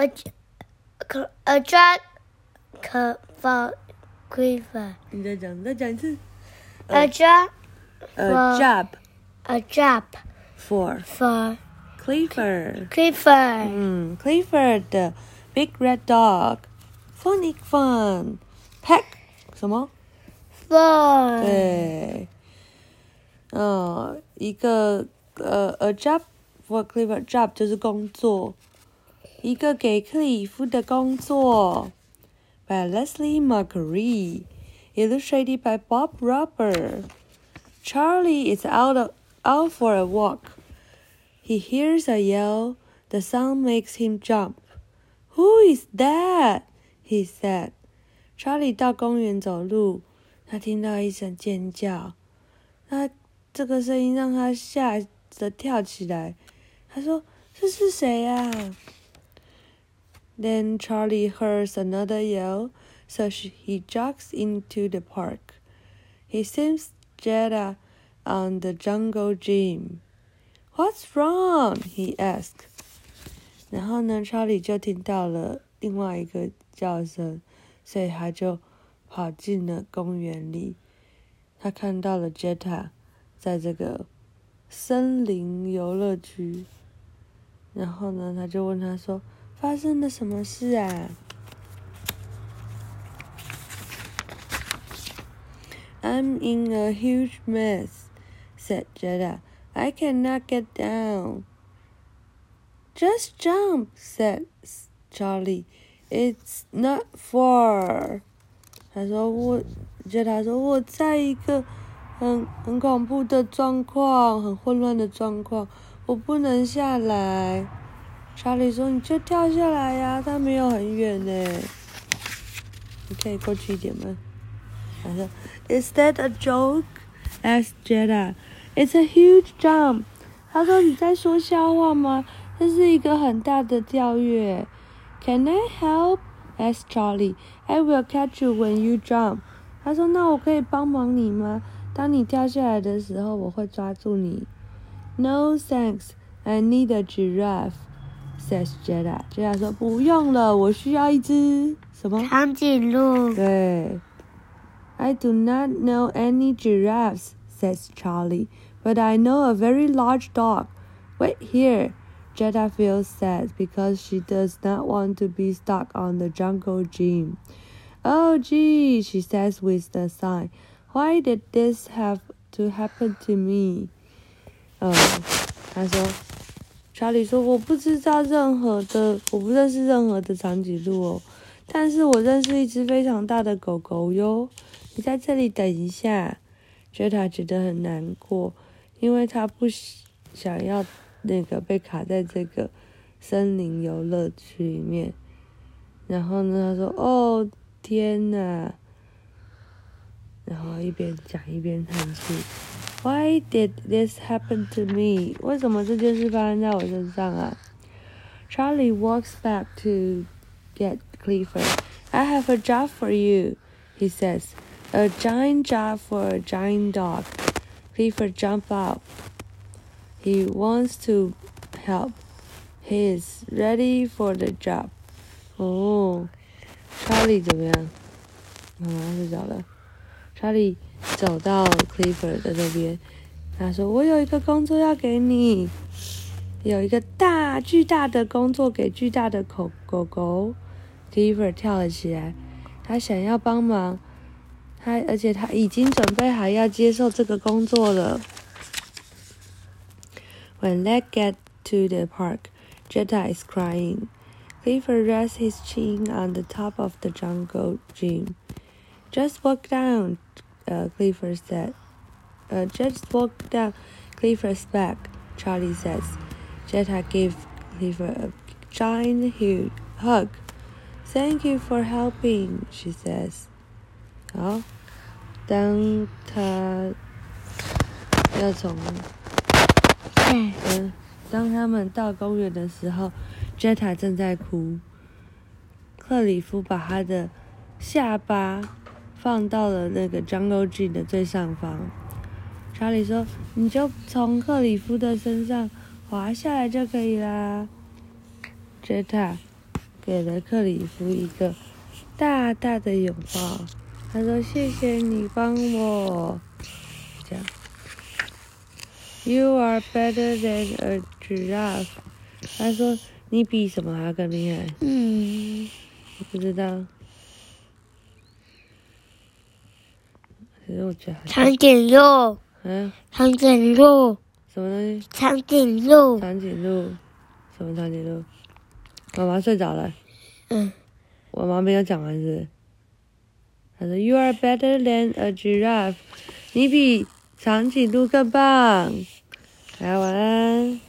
a j- a jack for Clifford. 你再讲，再讲一次。 A jack A For- job a job for for Clifford。 Clifford. 嗯，Clifford 的 Big Red Dog Phonic Fun Pack 什么？ For 对，哦，一个呃，a job for Clifford job 就是工作， 一个给克里夫的工作，by Leslie McGuire, illustrated by Bob Roper. Charlie is out of, out for a walk. He hears a yell. The sound makes him jump. Who is that? He said. Charlie 到公园走路，他听到一声尖叫，那这个声音让他吓得跳起来。他说：“这是谁啊？” Then Charlie hears another yell, so she, he jogs into the park. He sees Jetta on the jungle gym. What's wrong? he asked. 然后呢，查理就听到了另外一个叫声，所以他就跑进了公园里。他看到了 Jetta 在这个森林游乐区，然后呢，他就问他说：“ 发生了什么事啊？” I'm in a huge mess, said Jetta. I cannot get down. Just jump, said Charlie. It's not far. 他说我，，Jada 说我在一个很很恐怖的状况，很混乱的状况，我不能下来。查理说你就跳下来呀，它没有很远呢。你可以过去一点吗？他说，Is that a joke? asked Jetta. It's a huge jump. 他说你在说笑话吗？这是一个很大的跳跃。Can I help? asked Charlie. I will catch you when you jump. 他说那我可以帮忙你吗？当你跳下来的时候，我会抓住你。No thanks. I need a giraffe. says Jetta. Jetta 说不用了，我需要一只什么？长颈鹿。对。I do not know any giraffes, says Charlie, but I know a very large dog. Wait here. Jetta feels sad because she does not want to be stuck on the jungle gym. Oh, gee, she says with a sigh. Why did this have to happen to me? 呃，他说， 查理说我不知道任何的，我不认识任何的长颈鹿哦，但是我认识一只非常大的狗狗哟。你在这里等一下。Jetta 觉得很难过，因为他不想要那个被卡在这个森林游乐区里面。然后呢，他说：“哦，天哪！”然后一边讲一边叹气。Why did this happen to me？为什么这件事发生在我身上啊？Charlie walks back to get Clifford. I have a job for you, he says. A giant job for a giant dog. Clifford jumps up. He wants to help. He is ready for the job. 哦，查理怎么样？妈妈睡着了。 查理走到 Clifford 的那边，他说：“我有一个工作要给你，有一个大巨大的工作给巨大的狗狗狗。” Clifford 跳了起来，他想要帮忙，他而且他已经准备好要接受这个工作了。When let get to the park, Jetta is crying. Clifford rests his chin on the top of the jungle gym. Just walk down, uh, Clifford said. Uh, just walk down Clifford's back, Charlie says. Jetta gave Clifford a giant hu- hug. Thank you for helping, she says. 好，当他要从嗯嗯，当他们到公园的时候，Jetta 正在哭。克里夫把他的下巴 放到了那个 Jungle Gym 的最上方。查理说：“你就从克里夫的身上滑下来就可以啦。”Jetta 给了克里夫一个大大的拥抱。他说：“谢谢你帮我。”这样。You are better than a giraffe。他说：“你比什么还要更厉害？”嗯，我不知道。其实我觉得，长颈鹿，嗯，长颈鹿，什么东西？长颈鹿，长颈鹿？什么长颈鹿？妈妈睡着了。嗯，我妈没有讲完是？她说：“You are better than a giraffe。”你比长颈鹿更棒。大家晚安。